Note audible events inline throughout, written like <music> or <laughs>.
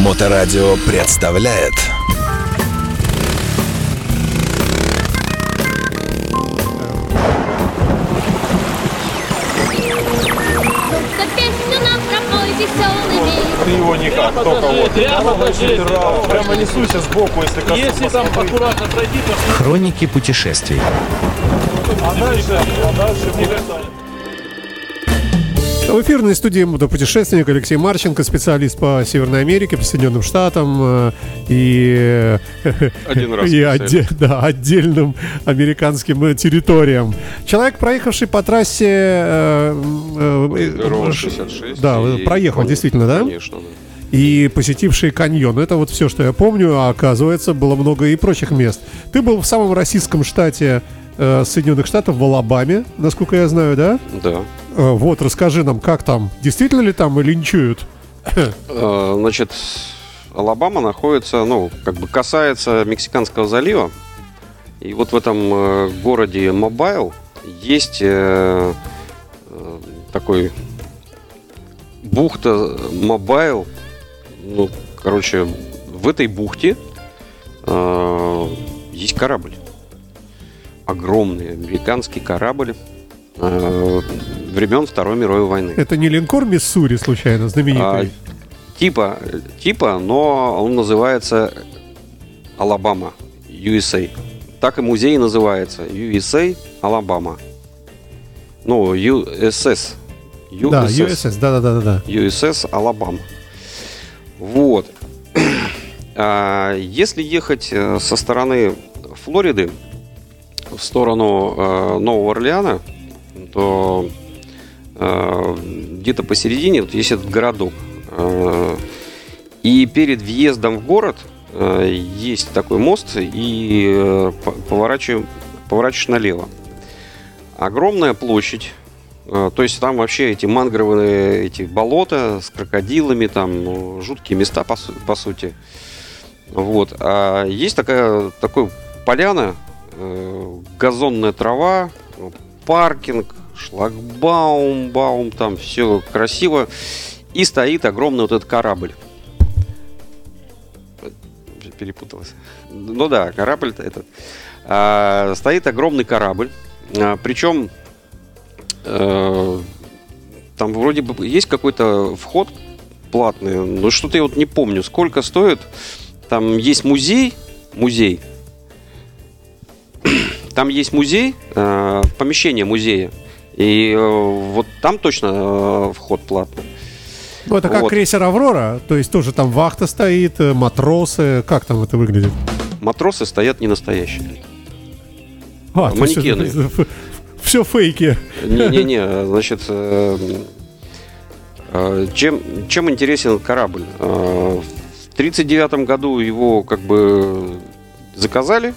Моторадио представляет. Ты его никак, только вот. Прямо жизни. Прямо несуйся сбоку, если коснусь. Если там аккуратно пройти, то Хроники путешествий. А дальше, а дальше кажется, В эфирной студии мотопутешественник Алексей Марченко, специалист по Северной Америке, по Соединенным Штатам э, и, Один раз <laughs> и отде- да, отдельным американским э, территориям. Человек, проехавший по трассе... э, э, э, 66. Да, и- проехал, действительно, да? Конечно, да. и посетивший каньон. Это вот все, что я помню, а оказывается, было много и прочих мест. Ты был в самом российском штате э, Соединенных Штатов, в Алабаме, насколько я знаю, да? Да. Э, вот, расскажи нам, как там? Действительно ли там линчуют? Э, Значит, Алабама находится, ну, как бы касается Мексиканского залива. И вот в этом э, городе Мобайл есть такой бухта Мобайл. Ну, короче, в этой бухте есть корабль. Огромный американский корабль времен Второй мировой войны. Это не линкор Миссури, случайно, А, знаменитый? типа, типа, но он называется Алабама, USA. Так и музей называется USA Алабама. Ну, USS. да, USS, да-да-да-да. USS Алабама. Вот. <clears throat> А, Если ехать э, со стороны Флориды в сторону э, Нового Орлеана, то где-то посередине вот есть этот городок. Э, И перед въездом в город э, есть такой мост, и э, по- поворачиваем- поворачиваешь налево. Огромная площадь, Э, То есть там вообще эти мангровые эти болота с крокодилами, там ну, жуткие места по, су- по сути. Вот. А есть такая такой поляна, э, газонная трава, э, паркинг, шлагбаум, баум, там все красиво. И стоит огромный вот этот корабль. Перепуталась. Ну да, корабль этот. А, стоит огромный корабль. А, причем Э, там вроде бы есть какой-то вход платный, но что-то я вот не помню, сколько стоит. Там есть музей, музей. Там есть музей, э, помещение музея. И э, вот там точно э, вход платный. Ну, это как Вот. крейсер «Аврора», то есть тоже там вахта стоит, э, матросы, как там это выглядит? Матросы стоят не настоящие. А, есть Манекены. это- Все фейки. Не-не-не, значит, чем, чем интересен корабль? В 1939 году его как бы заказали,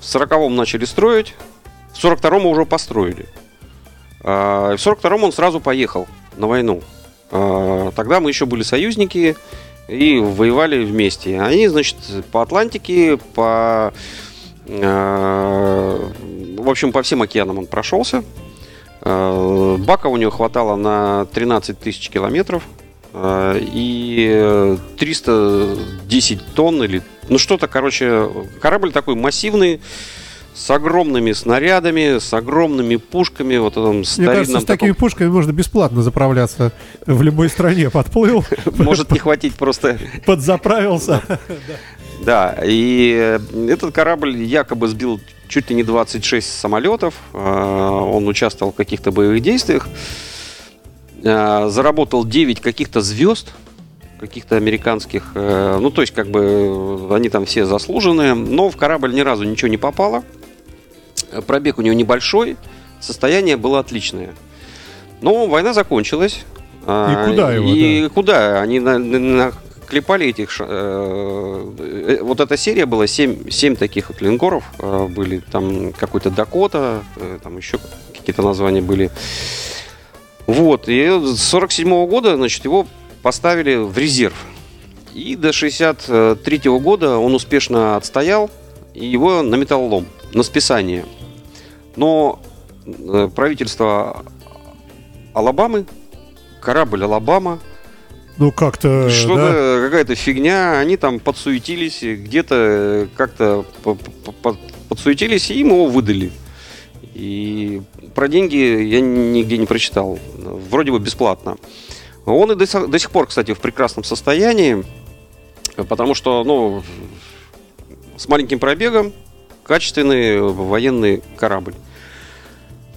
в 40-м начали строить, в 42-м уже построили. А В 42-м он сразу поехал на войну. А, Тогда мы еще были союзники и воевали вместе. Они, значит, по Атлантике, по... э, В общем, по всем океанам он прошелся. Бака у него хватало на 13 тысяч километров. И э, 310 тонн или... Ну, что-то, короче, корабль такой массивный, с огромными снарядами, с огромными пушками, вот этом Мне старинном кажется, с такими таком- пушками можно бесплатно заправляться в любой стране. Подплыл, <laughs> Может не хватить просто <laughs> подзаправился. <laughs> Да, и э, этот корабль якобы сбил чуть ли не 26 самолетов. Э, Он участвовал в каких-то боевых действиях. Э, Заработал 9 каких-то звезд, каких-то американских. Ну, то есть, как бы, они там все заслуженные. Но в корабль ни разу ничего не попало. Пробег у него небольшой. Состояние было отличное. Но война закончилась. А, куда его, И куда? Они на- на- наклепали этих... ш- э, э, Вот эта серия была, 7, 7 таких вот линкоров э, были. Там какой-то Дакота, э, там еще какие-то названия были. Вот. И с 47 года, значит, его поставили в резерв. И до 63 года он успешно отстоял, и его на металлолом, на списание. Но э, правительство Алабамы, корабль Алабама, Ну, как-то, да. что-то какая-то фигня, они там подсуетились, где-то как-то по- по- по- подсуетились, и им его выдали. И про деньги я нигде не прочитал. Вроде бы бесплатно. Он и до сих, до сих пор, кстати, в прекрасном состоянии, потому что, ну, с маленьким пробегом, качественный военный корабль.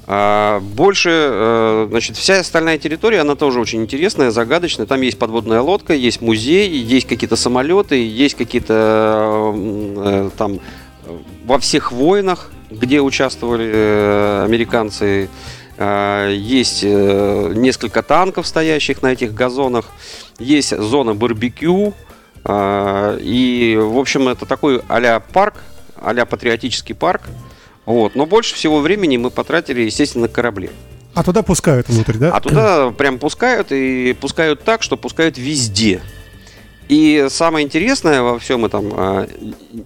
А больше, э, значит, вся остальная территория, она тоже очень интересная, загадочная. Там есть подводная лодка, есть музей, есть какие-то самолеты, есть какие-то э, там э, во всех войнах, где участвовали э, американцы, э, есть э, несколько танков, стоящих на этих газонах, есть зона барбекю, э, и, в общем, это такой а-ля парк, а-ля патриотический парк, вот. Но больше всего времени мы потратили, естественно, на корабле. А туда пускают внутрь, да? А туда прям пускают и пускают так, что пускают везде. И самое интересное во всем этом, а,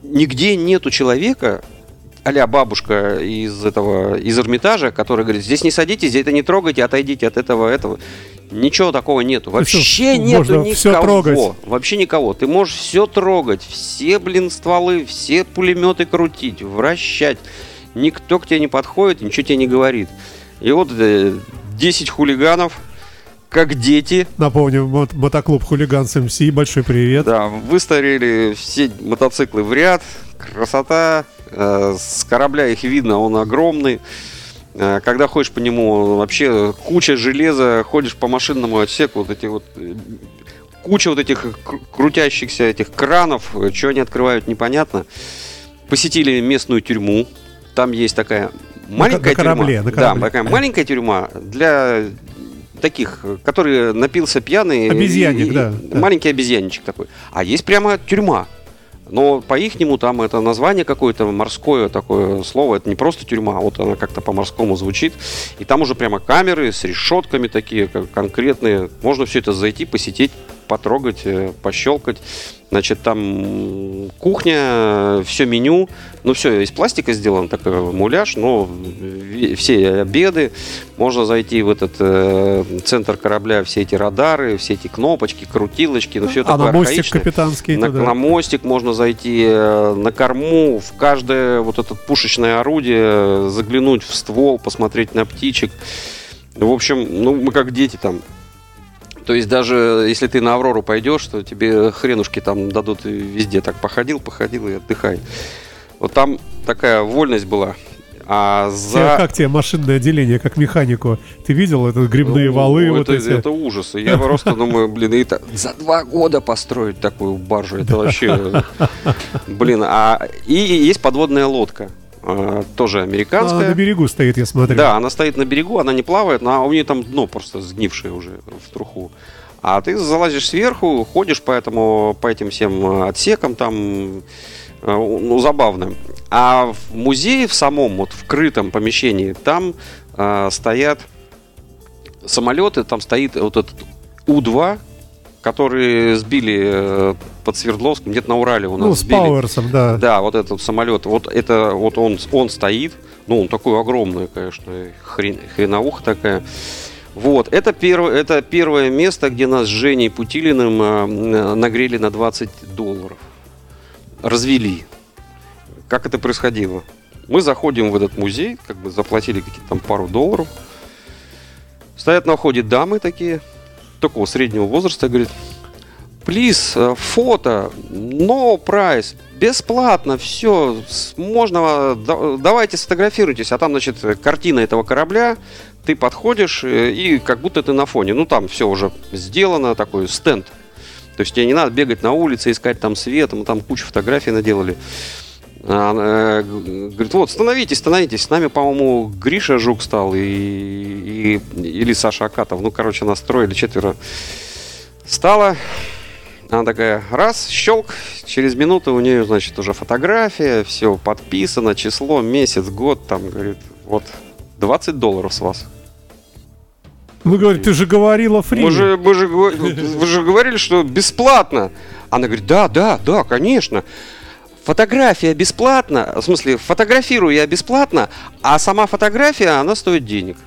нигде нету человека, а бабушка из этого, из Эрмитажа, который говорит, здесь не садитесь, здесь это не трогайте, отойдите от этого, этого. Ничего такого нету. Вообще что, нету никого. всё трогать. Вообще никого. Ты можешь все трогать, все, блин, стволы, все пулеметы крутить, вращать. Никто к тебе не подходит, ничего тебе не говорит. И вот э, 10 хулиганов, как дети, Напомню, мот- мотоклуб Хулиган с МС. Большой привет. да, выстроили все мотоциклы в ряд. Красота. Э, С корабля их видно, он огромный. Э, Когда ходишь по нему, вообще куча железа, ходишь по машинному отсеку, вот эти вот э, куча вот этих кру- крутящихся этих кранов, что они открывают, непонятно. Посетили местную тюрьму. Там есть такая маленькая на корабле, тюрьма. на корабле. Да, такая маленькая тюрьма для таких, которые напился пьяный. Обезьянник, и- да, да. Маленький обезьянничек такой. А есть прямо тюрьма. Но по-ихнему там это название какое-то морское такое слово. Это не просто тюрьма, а вот она как-то по-морскому звучит. И там уже прямо камеры с решетками такие, конкретные. Можно все это зайти, посетить, потрогать, э, пощелкать. Значит, там кухня, все меню. Ну, все из пластика сделано, такой муляж, но все обеды. Можно зайти в этот э, центр корабля, все эти радары, все эти кнопочки, крутилочки. Ну, все А такое на мостик архаичное. капитанский На, туда. на мостик можно зайти, э, на корму, в каждое вот это пушечное орудие, заглянуть в ствол, посмотреть на птичек. В общем, ну, мы как дети там. То есть даже если ты на Аврору пойдешь, то тебе хренушки там дадут везде. Так походил, походил и отдыхай. Вот там такая вольность была. А Тебе- за... Как тебе машинное отделение, как механику? Ты видел это грибные Ну, валы, это, вот эти? это ужас. Я просто думаю, блин, и это за два года построить такую баржу, это вообще, блин. А и есть подводная лодка, тоже Она американская. на берегу стоит, я смотрю. Да, она стоит на берегу, она не плавает, но у нее там дно просто сгнившее уже в труху. А ты залазишь сверху, ходишь по, этому, по этим всем э, отсекам, там, э, ну, забавно. А в музее в самом, вот в крытом помещении, там э, стоят самолеты, там стоит вот этот У-2, который сбили э, под Свердловском, где-то на Урале у нас Ну, с сбили. Пауэрсом, да. Да, вот этот самолет, вот это вот он, он стоит, ну он такой огромный, конечно, хрен, хреновуха такая. Вот, это первое, это первое место, где нас с Женей Путилиным э, нагрели на 20 долларов. Развели. Как это происходило? Мы заходим в этот музей, как бы заплатили какие-то там пару долларов. Стоят на входе дамы такие, такого среднего возраста, говорит, Плиз, э, фото, no price, бесплатно, все, можно, да- давайте сфотографируйтесь, а там, значит, картина этого корабля, ты подходишь, э, и как будто ты на фоне, ну, там все уже сделано, такой стенд, то есть тебе не надо бегать на улице, искать там свет, мы там кучу фотографий наделали. Она э, говорит, вот, становитесь, становитесь. С нами, по-моему, Гриша Жук стал и, и- или Саша Акатов. Ну, короче, нас трое или четверо стало. Она такая, раз, щелк, через минуту у нее, значит, уже фотография, все подписано, число, месяц, год, там, говорит, вот, 20 долларов с вас. Ну, говорит, ты же говорила фри. Мы же, мы же, вы же говорили, что бесплатно. Она говорит, да, да, да, конечно. Фотография бесплатна, в смысле, фотографирую я бесплатно, а сама фотография, она стоит денег.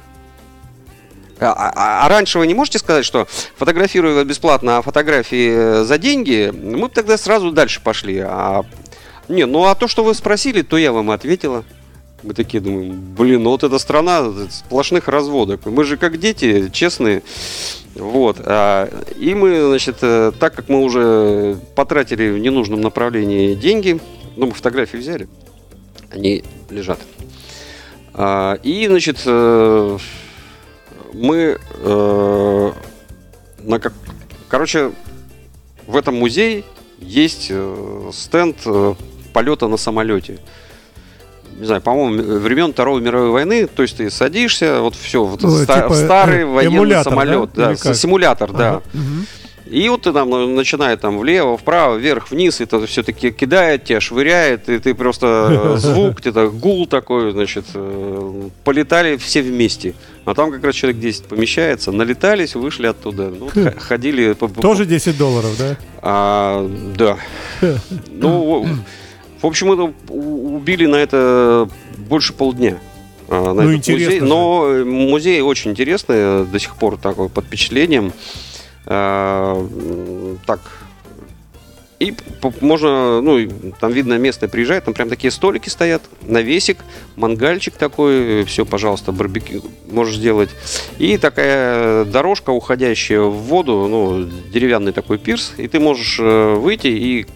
А, а- а раньше вы не можете сказать, что фотографируя вас бесплатно, а фотографии э, за деньги, мы бы тогда сразу дальше пошли. А... Не, ну а то, что вы спросили, то я вам ответила. Мы такие думаем, блин, ну вот эта страна сплошных разводок. Мы же как дети, честные. Вот. а, и мы, значит, э, так как мы уже потратили в ненужном направлении деньги, ну, мы фотографии взяли, они лежат. А, и, значит, э, мы э, на как... Короче, в этом музее есть стенд полета на самолете. Не знаю, по-моему, времен Второй мировой войны, то есть ты садишься, вот все, вот Ну, ста- типа, старый э, военный самолет, да? да, как? симулятор, да. Ага, мгм. И вот ты там ну, начинает там влево, вправо, вверх, вниз, это все-таки кидает тебя, швыряет, и ты просто э, <laughs> звук, где-то гул такой, значит, э, полетали все вместе. А там как раз человек 10 помещается, налетались, вышли оттуда. Ну, вот х- ходили Тоже 10 долларов, да? а, да. <laughs> Ну, в общем, у- убили на это больше полдня. а, на Ну, этот интересно музей. же. Но э, музей очень интересный, э, до сих пор такой под впечатлением. А, Так. И можно, ну, там видно местное приезжает, там прям такие столики стоят, навесик, мангальчик такой, все, пожалуйста, барбекю можешь сделать. И такая дорожка, уходящая в воду, ну, деревянный такой пирс, и ты можешь э, выйти и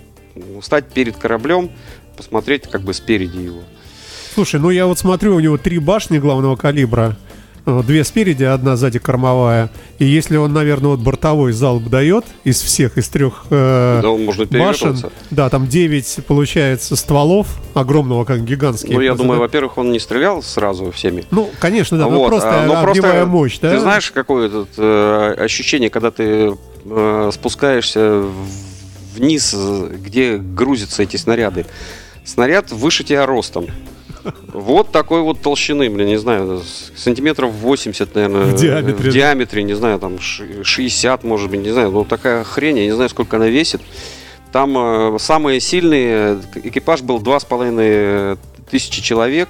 стать перед кораблем, посмотреть как бы спереди его. Слушай, ну я вот смотрю, у него три башни главного калибра. Э, Две спереди, одна сзади кормовая. И если он, наверное, вот бортовой залп дает из всех, из трех э, Да, можно башен, перевернуться. да, там 9, получается, стволов огромного, как гигантские. Ну, я просто, думаю, да? во-первых, он не стрелял сразу всеми. Ну, конечно, да, Вот, просто а, ну, огневая мощь, да? Ты знаешь, какое тут э, ощущение, когда ты э, спускаешься вниз, э, где грузятся эти снаряды. Снаряд выше тебя ростом. Вот такой вот толщины, блин, не знаю, сантиметров 80, наверное. В диаметре, В диаметре, не знаю, там ши- 60, может быть, не знаю. Ну, такая хрень, я не знаю, сколько она весит. Там э, самые сильные, э, экипаж был 2,5 тысячи человек.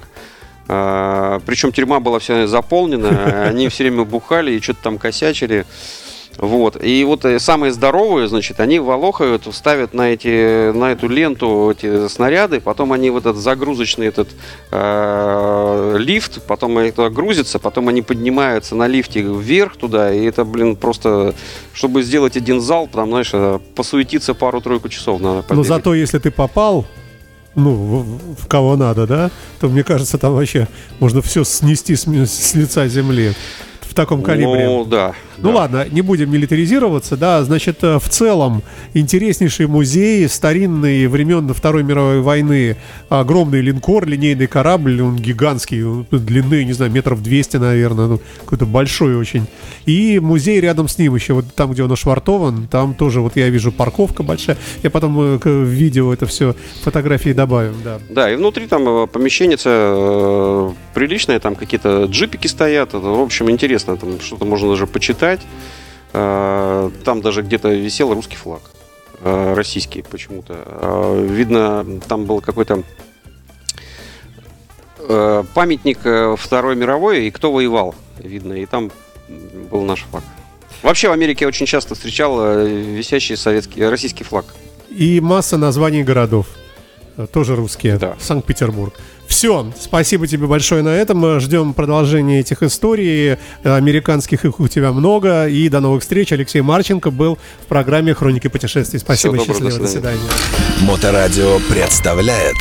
А, причем тюрьма была вся заполнена, <laughs> они все время бухали и что-то там косячили. Вот. И вот э, самые здоровые, значит, они волохают, ставят на, эти, на эту ленту эти снаряды, потом они в этот загрузочный этот э, лифт, потом это грузится, потом они поднимаются на лифте вверх туда, и это, блин, просто, чтобы сделать один залп, там, знаешь, э, посуетиться пару-тройку часов надо. Но побегать. зато если ты попал, ну, в, в кого надо, да, то мне кажется, там вообще можно все снести с, с лица земли таком калибре. Ну, да. Ну да. ладно, не будем милитаризироваться, да, значит, э, в целом интереснейший музей старинный времен Второй мировой войны, огромный линкор, линейный корабль, он гигантский, он длины, не знаю, метров 200, наверное, ну, какой-то большой очень. И музей рядом с ним еще, вот там, где он ошвартован, там тоже, вот я вижу парковка большая, я потом э, к- в видео это все фотографии добавим, да. Да, и внутри там э, помещение э, приличное, там какие-то джипики стоят. В общем, интересно, там что-то можно даже почитать. Э, Там даже где-то висел русский флаг. э, Российский почему-то. Э, Видно, там был какой-то памятник э, Второй мировой, и кто воевал, видно. И там был наш флаг. Вообще в Америке очень часто встречал э, висящий советский, российский флаг. И масса названий городов. Э, Тоже русские. Да. Санкт-Петербург. Все, спасибо тебе большое на этом. Ждем продолжения этих историй. Американских их у тебя много. И до новых встреч. Алексей Марченко был в программе «Хроники путешествий». Спасибо, Всего доброго, счастливо, до до свидания. Моторадио представляет